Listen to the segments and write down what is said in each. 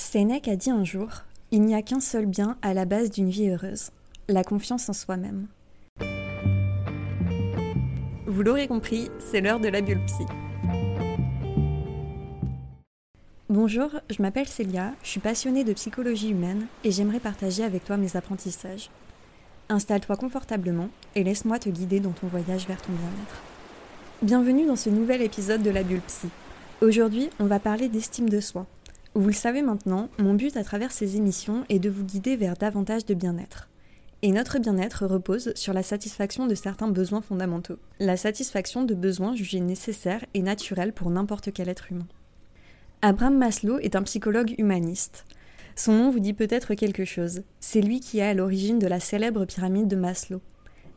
Sénèque a dit un jour Il n'y a qu'un seul bien à la base d'une vie heureuse la confiance en soi-même. Vous l'aurez compris, c'est l'heure de la bulle psy. Bonjour, je m'appelle Célia, je suis passionnée de psychologie humaine et j'aimerais partager avec toi mes apprentissages. Installe-toi confortablement et laisse-moi te guider dans ton voyage vers ton bien-être. Bienvenue dans ce nouvel épisode de la bulle psy. Aujourd'hui, on va parler d'estime de soi. Vous le savez maintenant, mon but à travers ces émissions est de vous guider vers davantage de bien-être. Et notre bien-être repose sur la satisfaction de certains besoins fondamentaux. La satisfaction de besoins jugés nécessaires et naturels pour n'importe quel être humain. Abraham Maslow est un psychologue humaniste. Son nom vous dit peut-être quelque chose. C'est lui qui est à l'origine de la célèbre pyramide de Maslow.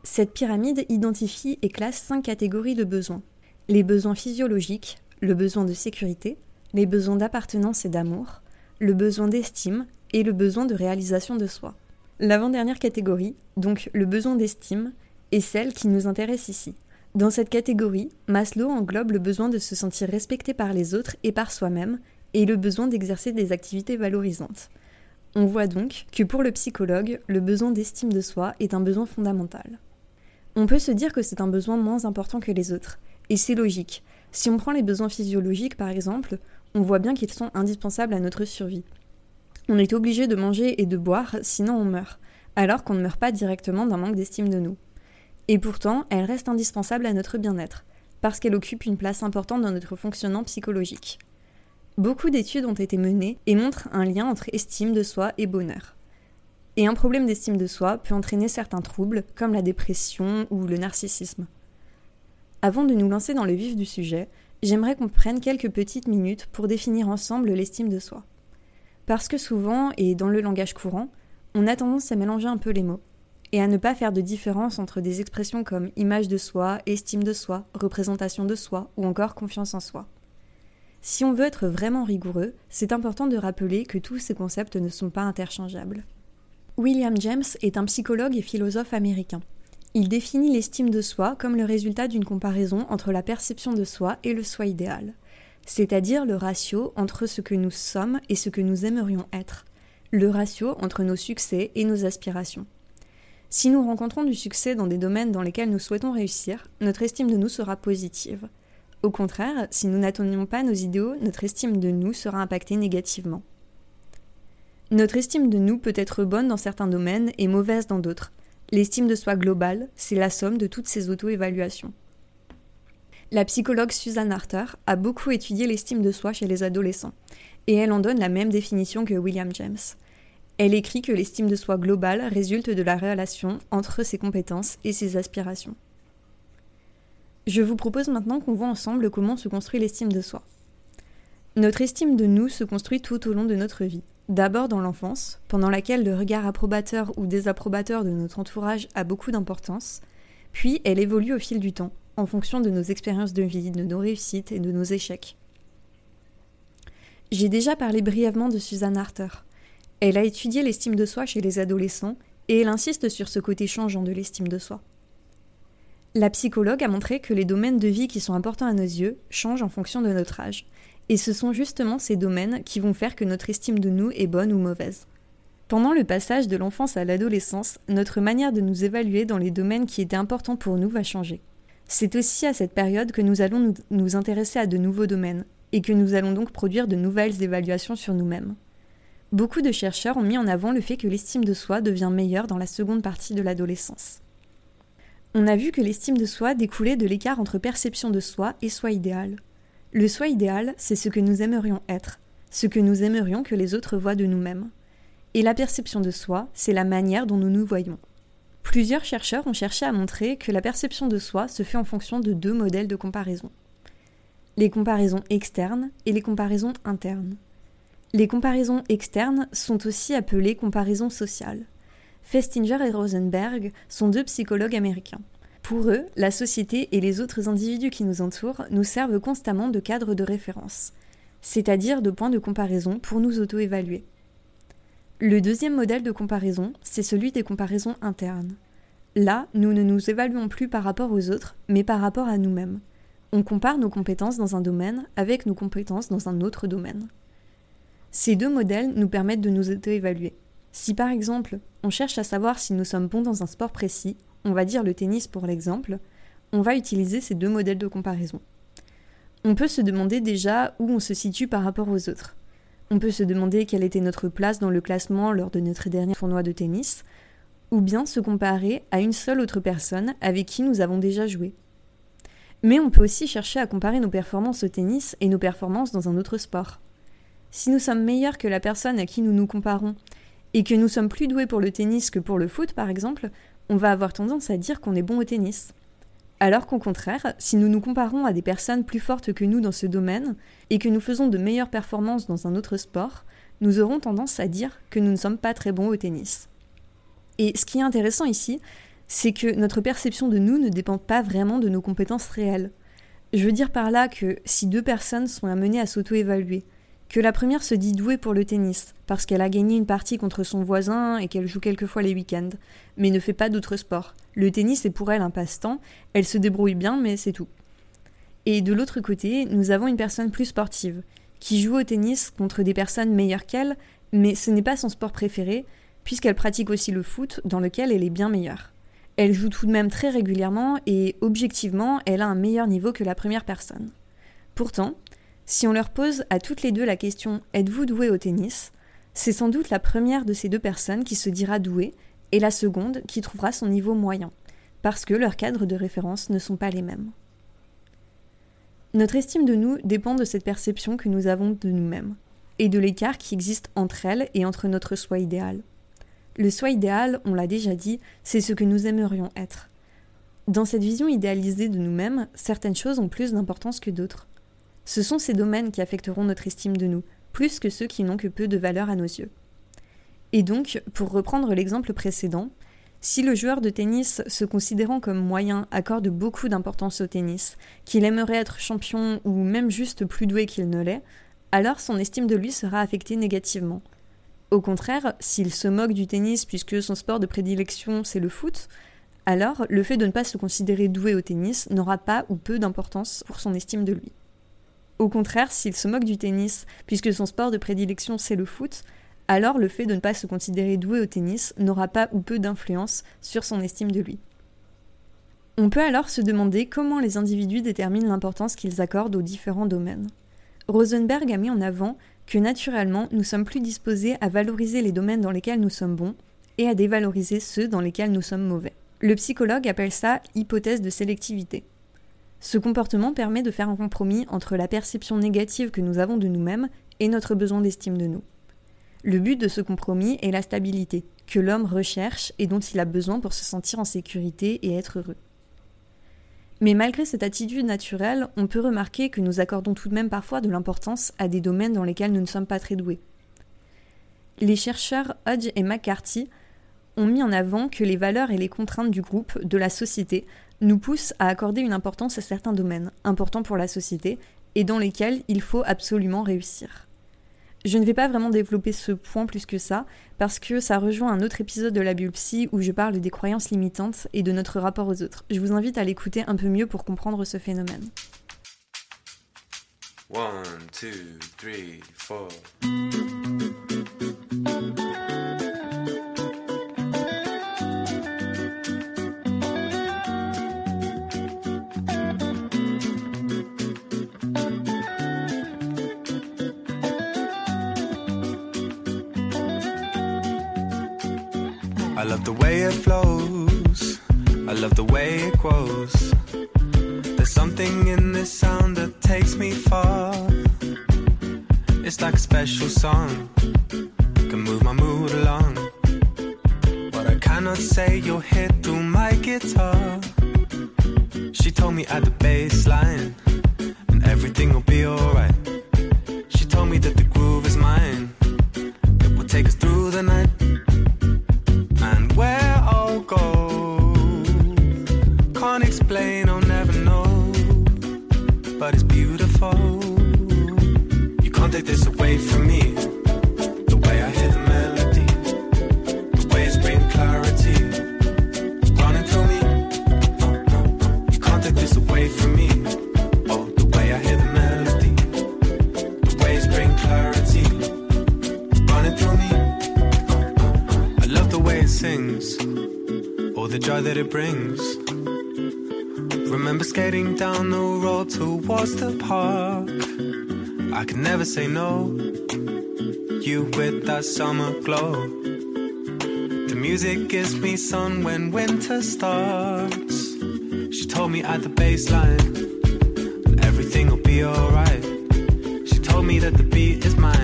Cette pyramide identifie et classe cinq catégories de besoins. Les besoins physiologiques, le besoin de sécurité, les besoins d'appartenance et d'amour, le besoin d'estime et le besoin de réalisation de soi. L'avant-dernière catégorie, donc le besoin d'estime, est celle qui nous intéresse ici. Dans cette catégorie, Maslow englobe le besoin de se sentir respecté par les autres et par soi-même, et le besoin d'exercer des activités valorisantes. On voit donc que pour le psychologue, le besoin d'estime de soi est un besoin fondamental. On peut se dire que c'est un besoin moins important que les autres, et c'est logique. Si on prend les besoins physiologiques par exemple, on voit bien qu'ils sont indispensables à notre survie. On est obligé de manger et de boire, sinon on meurt, alors qu'on ne meurt pas directement d'un manque d'estime de nous. Et pourtant, elle reste indispensable à notre bien-être, parce qu'elle occupe une place importante dans notre fonctionnement psychologique. Beaucoup d'études ont été menées et montrent un lien entre estime de soi et bonheur. Et un problème d'estime de soi peut entraîner certains troubles, comme la dépression ou le narcissisme. Avant de nous lancer dans le vif du sujet, j'aimerais qu'on prenne quelques petites minutes pour définir ensemble l'estime de soi. Parce que souvent, et dans le langage courant, on a tendance à mélanger un peu les mots, et à ne pas faire de différence entre des expressions comme image de soi, estime de soi, représentation de soi ou encore confiance en soi. Si on veut être vraiment rigoureux, c'est important de rappeler que tous ces concepts ne sont pas interchangeables. William James est un psychologue et philosophe américain. Il définit l'estime de soi comme le résultat d'une comparaison entre la perception de soi et le soi idéal, c'est-à-dire le ratio entre ce que nous sommes et ce que nous aimerions être, le ratio entre nos succès et nos aspirations. Si nous rencontrons du succès dans des domaines dans lesquels nous souhaitons réussir, notre estime de nous sera positive. Au contraire, si nous n'atteignons pas nos idéaux, notre estime de nous sera impactée négativement. Notre estime de nous peut être bonne dans certains domaines et mauvaise dans d'autres, L'estime de soi globale, c'est la somme de toutes ces auto-évaluations. La psychologue Susan Arthur a beaucoup étudié l'estime de soi chez les adolescents, et elle en donne la même définition que William James. Elle écrit que l'estime de soi globale résulte de la relation entre ses compétences et ses aspirations. Je vous propose maintenant qu'on voit ensemble comment se construit l'estime de soi. Notre estime de nous se construit tout au long de notre vie. D'abord dans l'enfance, pendant laquelle le regard approbateur ou désapprobateur de notre entourage a beaucoup d'importance, puis elle évolue au fil du temps, en fonction de nos expériences de vie, de nos réussites et de nos échecs. J'ai déjà parlé brièvement de Suzanne Arthur. Elle a étudié l'estime de soi chez les adolescents et elle insiste sur ce côté changeant de l'estime de soi. La psychologue a montré que les domaines de vie qui sont importants à nos yeux changent en fonction de notre âge, et ce sont justement ces domaines qui vont faire que notre estime de nous est bonne ou mauvaise. Pendant le passage de l'enfance à l'adolescence, notre manière de nous évaluer dans les domaines qui étaient importants pour nous va changer. C'est aussi à cette période que nous allons nous, intéresser à de nouveaux domaines, et que nous allons donc produire de nouvelles évaluations sur nous-mêmes. Beaucoup de chercheurs ont mis en avant le fait que l'estime de soi devient meilleure dans la seconde partie de l'adolescence. On a vu que l'estime de soi découlait de l'écart entre perception de soi et soi idéal. Le soi idéal, c'est ce que nous aimerions être, ce que nous aimerions que les autres voient de nous-mêmes. Et la perception de soi, c'est la manière dont nous nous voyons. Plusieurs chercheurs ont cherché à montrer que la perception de soi se fait en fonction de deux modèles de comparaison. Les comparaisons externes et les comparaisons internes. Les comparaisons externes sont aussi appelées comparaisons sociales. Festinger et Rosenberg sont deux psychologues américains. Pour eux, la société et les autres individus qui nous entourent nous servent constamment de cadre de référence, c'est-à-dire de point de comparaison pour nous auto-évaluer. Le deuxième modèle de comparaison, c'est celui des comparaisons internes. Là, nous ne nous évaluons plus par rapport aux autres, mais par rapport à nous-mêmes. On compare nos compétences dans un domaine avec nos compétences dans un autre domaine. Ces deux modèles nous permettent de nous auto-évaluer. Si par exemple, on cherche à savoir si nous sommes bons dans un sport précis, on va dire le tennis pour l'exemple, on va utiliser ces deux modèles de comparaison. On peut se demander déjà où on se situe par rapport aux autres. On peut se demander quelle était notre place dans le classement lors de notre dernier tournoi de tennis, ou bien se comparer à une seule autre personne avec qui nous avons déjà joué. Mais on peut aussi chercher à comparer nos performances au tennis et nos performances dans un autre sport. Si nous sommes meilleurs que la personne à qui nous nous comparons, et que nous sommes plus doués pour le tennis que pour le foot par exemple, on va avoir tendance à dire qu'on est bon au tennis. Alors qu'au contraire, si nous nous comparons à des personnes plus fortes que nous dans ce domaine, et que nous faisons de meilleures performances dans un autre sport, nous aurons tendance à dire que nous ne sommes pas très bons au tennis. Et ce qui est intéressant ici, c'est que notre perception de nous ne dépend pas vraiment de nos compétences réelles. Je veux dire par là que si deux personnes sont amenées à s'auto-évaluer, que la première se dit douée pour le tennis, parce qu'elle a gagné une partie contre son voisin et qu'elle joue quelquefois les week-ends, mais ne fait pas d'autres sports. Le tennis est pour elle un passe-temps, elle se débrouille bien, mais c'est tout. Et de l'autre côté, nous avons une personne plus sportive, qui joue au tennis contre des personnes meilleures qu'elle, mais ce n'est pas son sport préféré, puisqu'elle pratique aussi le foot, dans lequel elle est bien meilleure. Elle joue tout de même très régulièrement et objectivement, elle a un meilleur niveau que la première personne. Pourtant, si on leur pose à toutes les deux la question Êtes-vous doué au tennis? c'est sans doute la première de ces deux personnes qui se dira douée et la seconde qui trouvera son niveau moyen, parce que leurs cadres de référence ne sont pas les mêmes. Notre estime de nous dépend de cette perception que nous avons de nous-mêmes, et de l'écart qui existe entre elles et entre notre soi idéal. Le soi idéal, on l'a déjà dit, c'est ce que nous aimerions être. Dans cette vision idéalisée de nous-mêmes, certaines choses ont plus d'importance que d'autres. Ce sont ces domaines qui affecteront notre estime de nous, plus que ceux qui n'ont que peu de valeur à nos yeux. Et donc, pour reprendre l'exemple précédent, si le joueur de tennis se considérant comme moyen accorde beaucoup d'importance au tennis, qu'il aimerait être champion ou même juste plus doué qu'il ne l'est, alors son estime de lui sera affectée négativement, au contraire, s'il se moque du tennis puisque son sport de prédilection c'est le foot, alors le fait de ne pas se considérer doué au tennis n'aura pas ou peu d'importance pour son estime de lui. Au contraire, s'il se moque du tennis puisque son sport de prédilection c'est le foot, alors le fait de ne pas se considérer doué au tennis n'aura pas ou peu d'influence sur son estime de lui. On peut alors se demander comment les individus déterminent l'importance qu'ils accordent aux différents domaines. Rosenberg a mis en avant que naturellement nous sommes plus disposés à valoriser les domaines dans lesquels nous sommes bons et à dévaloriser ceux dans lesquels nous sommes mauvais. Le psychologue appelle ça hypothèse de sélectivité. Ce comportement permet de faire un compromis entre la perception négative que nous avons de nous-mêmes et notre besoin d'estime de nous. Le but de ce compromis est la stabilité, que l'homme recherche et dont il a besoin pour se sentir en sécurité et être heureux. Mais malgré cette attitude naturelle, on peut remarquer que nous accordons tout de même parfois de l'importance à des domaines dans lesquels nous ne sommes pas très doués. Les chercheurs Hodge et McCarthy ont mis en avant que les valeurs et les contraintes du groupe, de la société, nous poussent à accorder une importance à certains domaines, importants pour la société, et dans lesquels il faut absolument réussir. Je ne vais pas vraiment développer ce point plus que ça, parce que ça rejoint un autre épisode de la Biopsie où je parle des croyances limitantes et de notre rapport aux autres. Je vous invite à l'écouter un peu mieux pour comprendre ce phénomène. It flows. I love the way it grows. There's something in this sound that takes me far. It's like a special song, can move my mood along. What I cannot say, you'll hit through my guitar. She told me at the bass line, and everything will be alright. Take this away from never say no. You with that summer glow. The music gives me sun when winter starts. She told me at the baseline, everything will be alright. She told me that the beat is mine.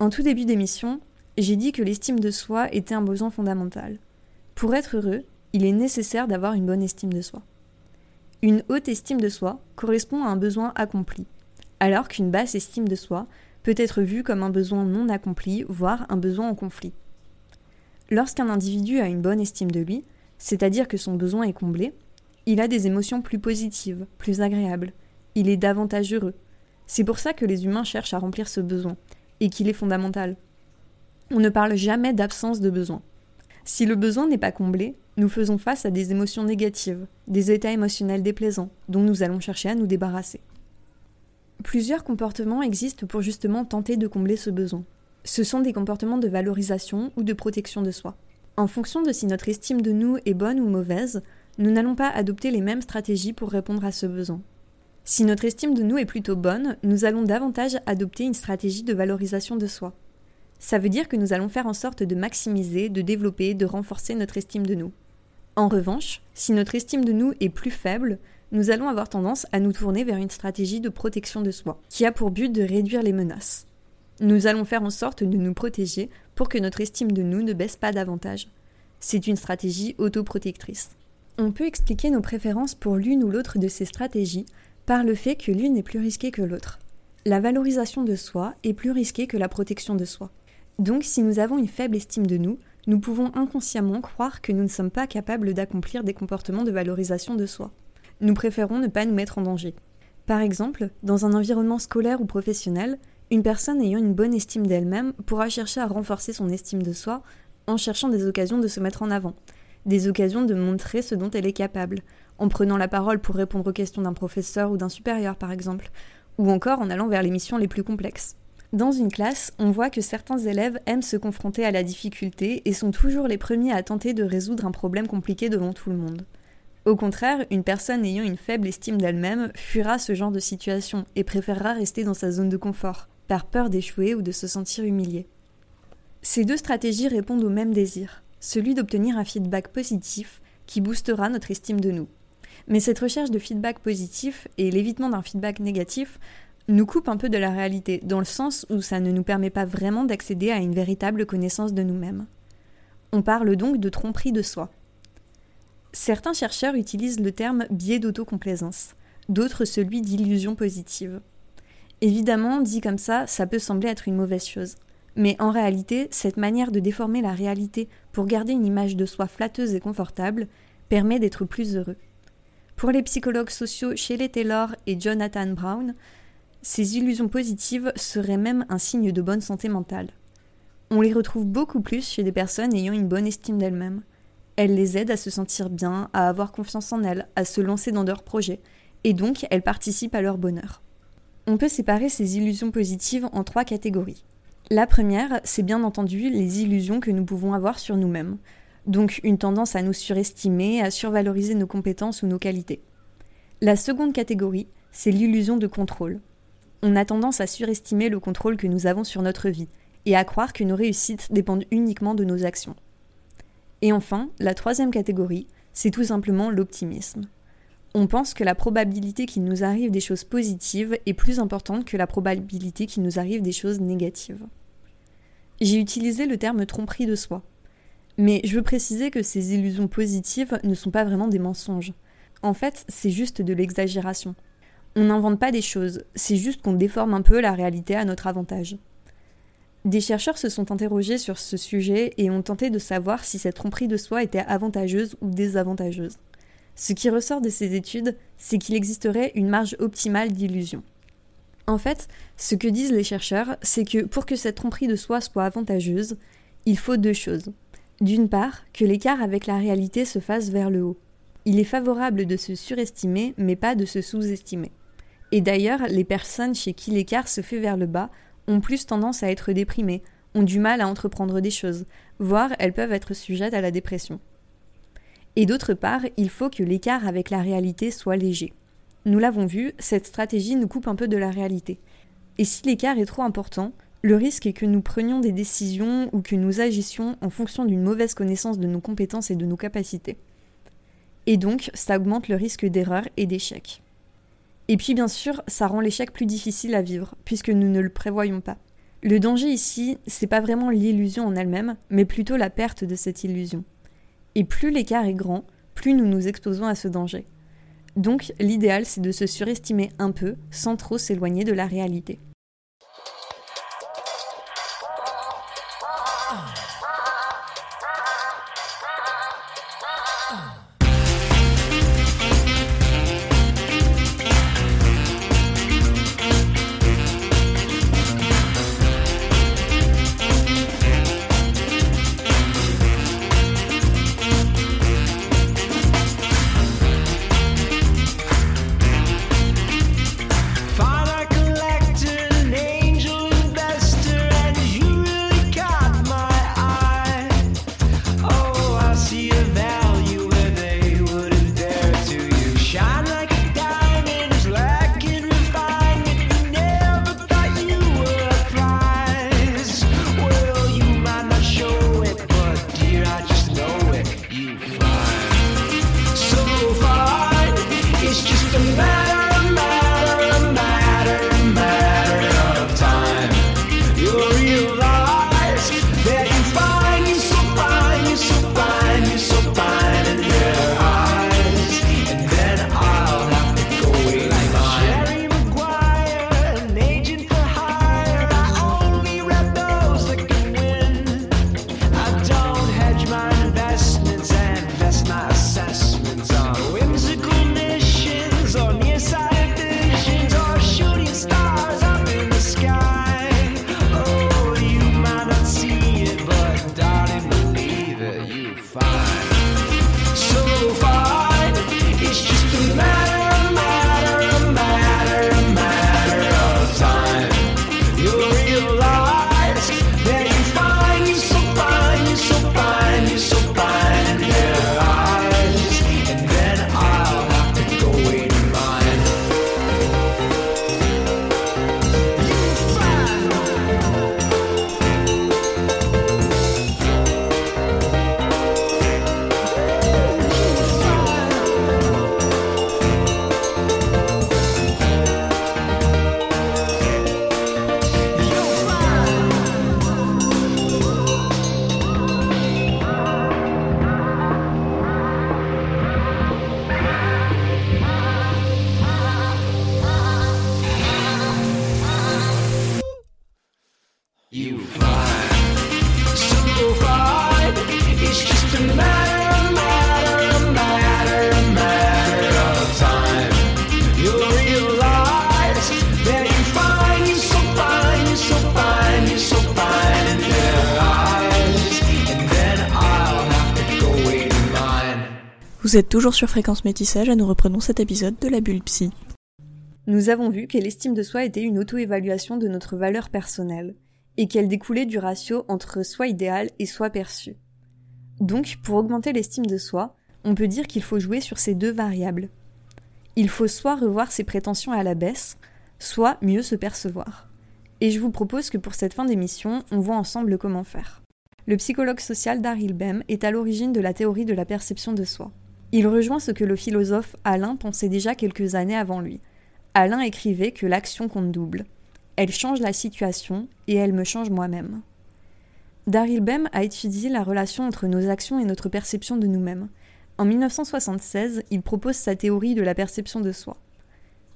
En tout début d'émission, j'ai dit que l'estime de soi était un besoin fondamental. Pour être heureux, il est nécessaire d'avoir une bonne estime de soi. Une haute estime de soi correspond à un besoin accompli, alors qu'une basse estime de soi peut être vue comme un besoin non accompli, voire un besoin en conflit. Lorsqu'un individu a une bonne estime de lui, c'est-à-dire que son besoin est comblé, il a des émotions plus positives, plus agréables, il est davantage heureux. C'est pour ça que les humains cherchent à remplir ce besoin, et qu'il est fondamental. On ne parle jamais d'absence de besoin. Si le besoin n'est pas comblé, nous faisons face à des émotions négatives, des états émotionnels déplaisants, dont nous allons chercher à nous débarrasser. Plusieurs comportements existent pour justement tenter de combler ce besoin. Ce sont des comportements de valorisation ou de protection de soi. En fonction de si notre estime de nous est bonne ou mauvaise, nous n'allons pas adopter les mêmes stratégies pour répondre à ce besoin. Si notre estime de nous est plutôt bonne, nous allons davantage adopter une stratégie de valorisation de soi. Ça veut dire que nous allons faire en sorte de maximiser, de développer, de renforcer notre estime de nous. En revanche, si notre estime de nous est plus faible, nous allons avoir tendance à nous tourner vers une stratégie de protection de soi, qui a pour but de réduire les menaces. Nous allons faire en sorte de nous protéger pour que notre estime de nous ne baisse pas davantage. C'est une stratégie autoprotectrice. On peut expliquer nos préférences pour l'une ou l'autre de ces stratégies par le fait que l'une est plus risquée que l'autre. La valorisation de soi est plus risquée que la protection de soi. Donc si nous avons une faible estime de nous, nous pouvons inconsciemment croire que nous ne sommes pas capables d'accomplir des comportements de valorisation de soi. Nous préférons ne pas nous mettre en danger. Par exemple, dans un environnement scolaire ou professionnel, une personne ayant une bonne estime d'elle-même pourra chercher à renforcer son estime de soi en cherchant des occasions de se mettre en avant, des occasions de montrer ce dont elle est capable, en prenant la parole pour répondre aux questions d'un professeur ou d'un supérieur par exemple, ou encore en allant vers les missions les plus complexes. Dans une classe, on voit que certains élèves aiment se confronter à la difficulté et sont toujours les premiers à tenter de résoudre un problème compliqué devant tout le monde. Au contraire, une personne ayant une faible estime d'elle-même fuira ce genre de situation et préférera rester dans sa zone de confort, par peur d'échouer ou de se sentir humilié. Ces deux stratégies répondent au même désir, celui d'obtenir un feedback positif qui boostera notre estime de nous. Mais cette recherche de feedback positif et l'évitement d'un feedback négatif nous coupent un peu de la réalité, dans le sens où ça ne nous permet pas vraiment d'accéder à une véritable connaissance de nous-mêmes. On parle donc de tromperie de soi. Certains chercheurs utilisent le terme biais d'autocomplaisance, d'autres celui d'illusion positive. Évidemment, dit comme ça, ça peut sembler être une mauvaise chose. Mais en réalité, cette manière de déformer la réalité pour garder une image de soi flatteuse et confortable permet d'être plus heureux. Pour les psychologues sociaux Shelley Taylor et Jonathan Brown, ces illusions positives seraient même un signe de bonne santé mentale. On les retrouve beaucoup plus chez des personnes ayant une bonne estime d'elles-mêmes, elle les aide à se sentir bien, à avoir confiance en elles, à se lancer dans leurs projets, et donc elles participent à leur bonheur. On peut séparer ces illusions positives en trois catégories. La première, c'est bien entendu les illusions que nous pouvons avoir sur nous-mêmes, donc une tendance à nous surestimer, à survaloriser nos compétences ou nos qualités. La seconde catégorie, c'est l'illusion de contrôle. On a tendance à surestimer le contrôle que nous avons sur notre vie, et à croire que nos réussites dépendent uniquement de nos actions. Et enfin, la troisième catégorie, c'est tout simplement l'optimisme. On pense que la probabilité qu'il nous arrive des choses positives est plus importante que la probabilité qu'il nous arrive des choses négatives. J'ai utilisé le terme tromperie de soi. Mais je veux préciser que ces illusions positives ne sont pas vraiment des mensonges. En fait, c'est juste de l'exagération. On n'invente pas des choses, c'est juste qu'on déforme un peu la réalité à notre avantage. Des chercheurs se sont interrogés sur ce sujet et ont tenté de savoir si cette tromperie de soi était avantageuse ou désavantageuse. Ce qui ressort de ces études, c'est qu'il existerait une marge optimale d'illusion. En fait, ce que disent les chercheurs, c'est que pour que cette tromperie de soi soit avantageuse, il faut deux choses. D'une part, que l'écart avec la réalité se fasse vers le haut. Il est favorable de se surestimer, mais pas de se sous-estimer. Et d'ailleurs, les personnes chez qui l'écart se fait vers le bas ont plus tendance à être déprimées, ont du mal à entreprendre des choses, voire elles peuvent être sujettes à la dépression. Et d'autre part, il faut que l'écart avec la réalité soit léger. Nous l'avons vu, cette stratégie nous coupe un peu de la réalité. Et si l'écart est trop important, le risque est que nous prenions des décisions ou que nous agissions en fonction d'une mauvaise connaissance de nos compétences et de nos capacités. Et donc, ça augmente le risque d'erreur et d'échec. Et puis bien sûr, ça rend l'échec plus difficile à vivre, puisque nous ne le prévoyons pas. Le danger ici, c'est pas vraiment l'illusion en elle-même, mais plutôt la perte de cette illusion. Et plus l'écart est grand, plus nous nous exposons à ce danger. Donc l'idéal, c'est de se surestimer un peu, sans trop s'éloigner de la réalité. Vous êtes toujours sur Fréquence Métissage et nous reprenons cet épisode de la bulle psy. Nous avons vu que l'estime de soi était une auto-évaluation de notre valeur personnelle et qu'elle découlait du ratio entre soi idéal et soi perçu. Donc, pour augmenter l'estime de soi, on peut dire qu'il faut jouer sur ces deux variables. Il faut soit revoir ses prétentions à la baisse, soit mieux se percevoir. Et je vous propose que pour cette fin d'émission, on voit ensemble comment faire. Le psychologue social Daryl Bem est à l'origine de la théorie de la perception de soi. Il rejoint ce que le philosophe Alain pensait déjà quelques années avant lui. Alain écrivait que l'action compte double. Elle change la situation et elle me change moi-même. Daryl Bem a étudié la relation entre nos actions et notre perception de nous-mêmes. En 1976, il propose sa théorie de la perception de soi.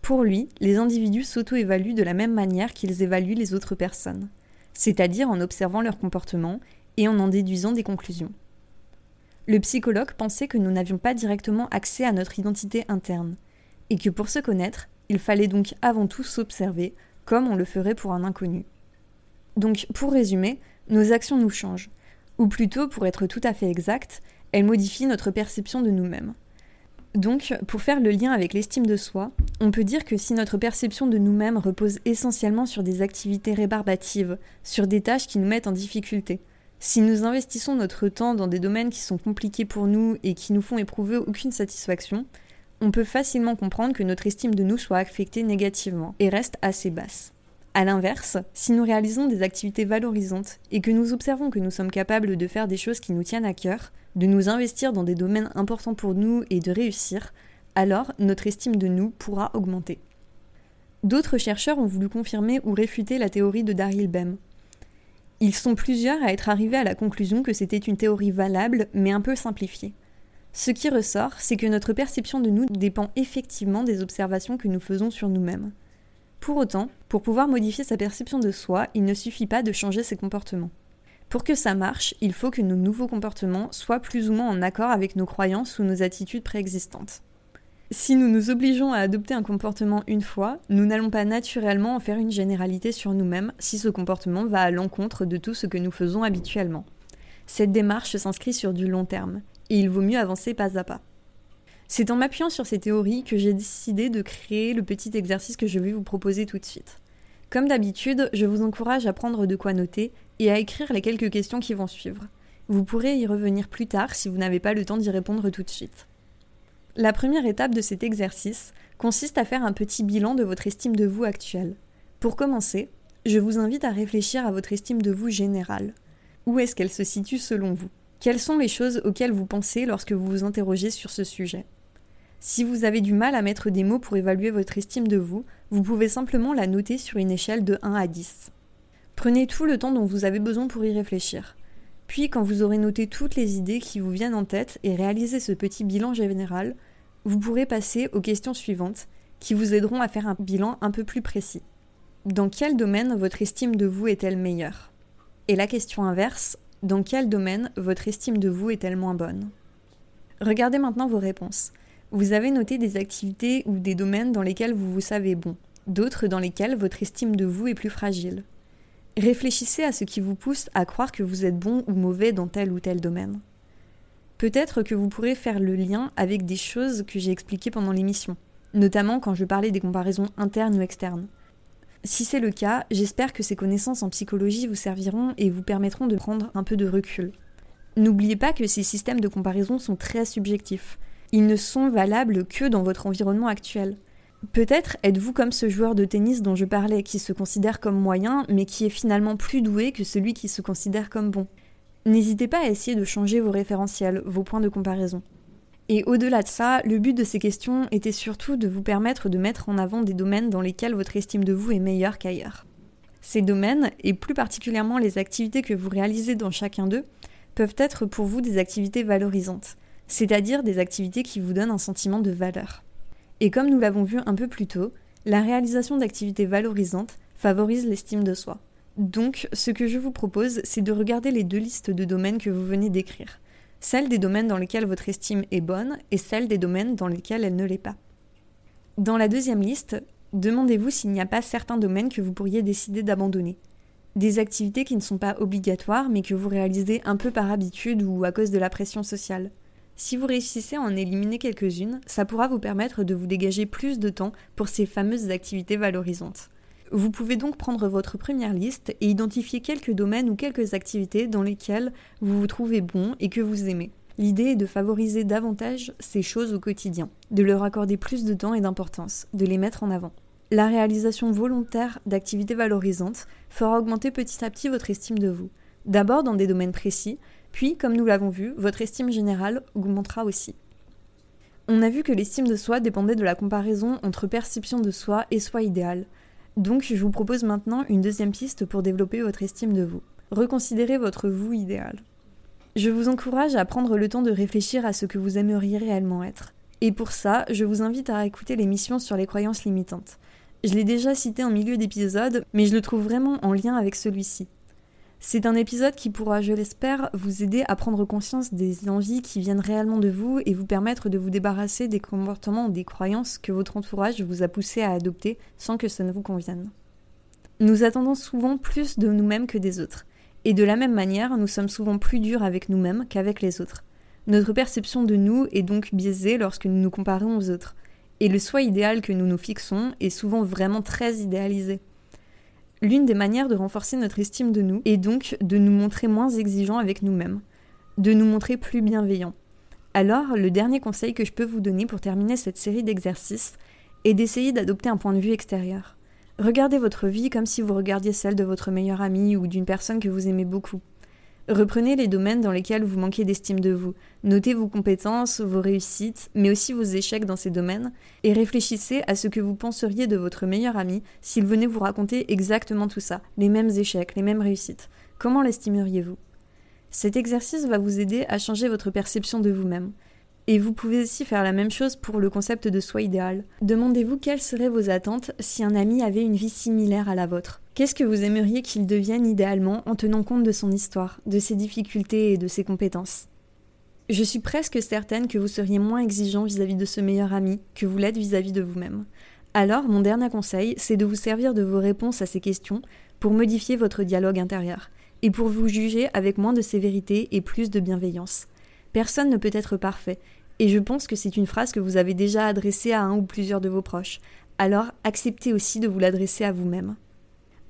Pour lui, les individus s'auto-évaluent de la même manière qu'ils évaluent les autres personnes, c'est-à-dire en observant leur comportement et en en déduisant des conclusions. Le psychologue pensait que nous n'avions pas directement accès à notre identité interne, et que pour se connaître, il fallait donc avant tout s'observer, comme on le ferait pour un inconnu. Donc, pour résumer, nos actions nous changent, ou plutôt, pour être tout à fait exact, elles modifient notre perception de nous-mêmes. Donc, pour faire le lien avec l'estime de soi, on peut dire que si notre perception de nous-mêmes repose essentiellement sur des activités rébarbatives, sur des tâches qui nous mettent en difficulté, si nous investissons notre temps dans des domaines qui sont compliqués pour nous et qui nous font éprouver aucune satisfaction, on peut facilement comprendre que notre estime de nous soit affectée négativement et reste assez basse. A l'inverse, si nous réalisons des activités valorisantes et que nous observons que nous sommes capables de faire des choses qui nous tiennent à cœur, de nous investir dans des domaines importants pour nous et de réussir, alors notre estime de nous pourra augmenter. D'autres chercheurs ont voulu confirmer ou réfuter la théorie de Daryl Bem, ils sont plusieurs à être arrivés à la conclusion que c'était une théorie valable, mais un peu simplifiée. Ce qui ressort, c'est que notre perception de nous dépend effectivement des observations que nous faisons sur nous-mêmes. Pour autant, pour pouvoir modifier sa perception de soi, il ne suffit pas de changer ses comportements. Pour que ça marche, il faut que nos nouveaux comportements soient plus ou moins en accord avec nos croyances ou nos attitudes préexistantes. Si nous nous obligeons à adopter un comportement une fois, nous n'allons pas naturellement en faire une généralité sur nous-mêmes si ce comportement va à l'encontre de tout ce que nous faisons habituellement. Cette démarche s'inscrit sur du long terme, et il vaut mieux avancer pas à pas. C'est en m'appuyant sur ces théories que j'ai décidé de créer le petit exercice que je vais vous proposer tout de suite. Comme d'habitude, je vous encourage à prendre de quoi noter et à écrire les quelques questions qui vont suivre. Vous pourrez y revenir plus tard si vous n'avez pas le temps d'y répondre tout de suite. La première étape de cet exercice consiste à faire un petit bilan de votre estime de vous actuelle. Pour commencer, je vous invite à réfléchir à votre estime de vous générale. Où est-ce qu'elle se situe selon vous? Quelles sont les choses auxquelles vous pensez lorsque vous vous interrogez sur ce sujet? Si vous avez du mal à mettre des mots pour évaluer votre estime de vous, vous pouvez simplement la noter sur une échelle de 1 à 10. Prenez tout le temps dont vous avez besoin pour y réfléchir. Puis, quand vous aurez noté toutes les idées qui vous viennent en tête et réalisé ce petit bilan général, vous pourrez passer aux questions suivantes qui vous aideront à faire un bilan un peu plus précis. Dans quel domaine votre estime de vous est-elle meilleure? Et la question inverse, dans quel domaine votre estime de vous est-elle moins bonne? Regardez maintenant vos réponses. Vous avez noté des activités ou des domaines dans lesquels vous vous savez bon, d'autres dans lesquels votre estime de vous est plus fragile. Réfléchissez à ce qui vous pousse à croire que vous êtes bon ou mauvais dans tel ou tel domaine. Peut-être que vous pourrez faire le lien avec des choses que j'ai expliquées pendant l'émission, notamment quand je parlais des comparaisons internes ou externes. Si c'est le cas, j'espère que ces connaissances en psychologie vous serviront et vous permettront de prendre un peu de recul. N'oubliez pas que ces systèmes de comparaison sont très subjectifs. Ils ne sont valables que dans votre environnement actuel. Peut-être êtes-vous comme ce joueur de tennis dont je parlais, qui se considère comme moyen, mais qui est finalement plus doué que celui qui se considère comme bon. N'hésitez pas à essayer de changer vos référentiels, vos points de comparaison. Et au-delà de ça, le but de ces questions était surtout de vous permettre de mettre en avant des domaines dans lesquels votre estime de vous est meilleure qu'ailleurs. Ces domaines, et plus particulièrement les activités que vous réalisez dans chacun d'eux, peuvent être pour vous des activités valorisantes, c'est-à-dire des activités qui vous donnent un sentiment de valeur. Et comme nous l'avons vu un peu plus tôt, la réalisation d'activités valorisantes favorise l'estime de soi. Donc, ce que je vous propose, c'est de regarder les deux listes de domaines que vous venez d'écrire. Celle des domaines dans lesquels votre estime est bonne et celle des domaines dans lesquels elle ne l'est pas. Dans la deuxième liste, demandez-vous s'il n'y a pas certains domaines que vous pourriez décider d'abandonner. Des activités qui ne sont pas obligatoires mais que vous réalisez un peu par habitude ou à cause de la pression sociale. Si vous réussissez à en éliminer quelques-unes, ça pourra vous permettre de vous dégager plus de temps pour ces fameuses activités valorisantes. Vous pouvez donc prendre votre première liste et identifier quelques domaines ou quelques activités dans lesquelles vous vous trouvez bon et que vous aimez. L'idée est de favoriser davantage ces choses au quotidien, de leur accorder plus de temps et d'importance, de les mettre en avant. La réalisation volontaire d'activités valorisantes fera augmenter petit à petit votre estime de vous. D'abord dans des domaines précis, puis, comme nous l'avons vu, votre estime générale augmentera aussi. On a vu que l'estime de soi dépendait de la comparaison entre perception de soi et soi idéal. Donc je vous propose maintenant une deuxième piste pour développer votre estime de vous. Reconsidérez votre vous idéal. Je vous encourage à prendre le temps de réfléchir à ce que vous aimeriez réellement être. Et pour ça, je vous invite à écouter l'émission sur les croyances limitantes. Je l'ai déjà cité en milieu d'épisode, mais je le trouve vraiment en lien avec celui-ci. C'est un épisode qui pourra, je l'espère, vous aider à prendre conscience des envies qui viennent réellement de vous et vous permettre de vous débarrasser des comportements ou des croyances que votre entourage vous a poussé à adopter sans que ça ne vous convienne. Nous attendons souvent plus de nous-mêmes que des autres. Et de la même manière, nous sommes souvent plus durs avec nous-mêmes qu'avec les autres. Notre perception de nous est donc biaisée lorsque nous nous comparons aux autres. Et le soi idéal que nous nous fixons est souvent vraiment très idéalisé. L'une des manières de renforcer notre estime de nous est donc de nous montrer moins exigeants avec nous-mêmes, de nous montrer plus bienveillants. Alors, le dernier conseil que je peux vous donner pour terminer cette série d'exercices est d'essayer d'adopter un point de vue extérieur. Regardez votre vie comme si vous regardiez celle de votre meilleur ami ou d'une personne que vous aimez beaucoup. Reprenez les domaines dans lesquels vous manquez d'estime de vous. Notez vos compétences, vos réussites, mais aussi vos échecs dans ces domaines, et réfléchissez à ce que vous penseriez de votre meilleur ami s'il venait vous raconter exactement tout ça, les mêmes échecs, les mêmes réussites. Comment l'estimeriez-vous? Cet exercice va vous aider à changer votre perception de vous-même. Et vous pouvez aussi faire la même chose pour le concept de soi idéal. Demandez-vous quelles seraient vos attentes si un ami avait une vie similaire à la vôtre. Qu'est-ce que vous aimeriez qu'il devienne idéalement en tenant compte de son histoire, de ses difficultés et de ses compétences? Je suis presque certaine que vous seriez moins exigeant vis-à-vis de ce meilleur ami que vous l'êtes vis-à-vis de vous-même. Alors, mon dernier conseil, c'est de vous servir de vos réponses à ces questions pour modifier votre dialogue intérieur, et pour vous juger avec moins de sévérité et plus de bienveillance. Personne ne peut être parfait, et je pense que c'est une phrase que vous avez déjà adressée à un ou plusieurs de vos proches. Alors acceptez aussi de vous l'adresser à vous-même.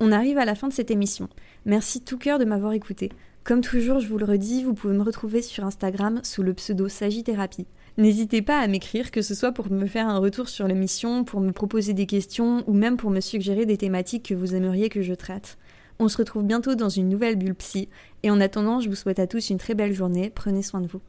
On arrive à la fin de cette émission. Merci tout cœur de m'avoir écouté. Comme toujours, je vous le redis, vous pouvez me retrouver sur Instagram sous le pseudo Sagittérapie. N'hésitez pas à m'écrire, que ce soit pour me faire un retour sur l'émission, pour me proposer des questions ou même pour me suggérer des thématiques que vous aimeriez que je traite. On se retrouve bientôt dans une nouvelle bulle psy, et en attendant, je vous souhaite à tous une très belle journée, prenez soin de vous.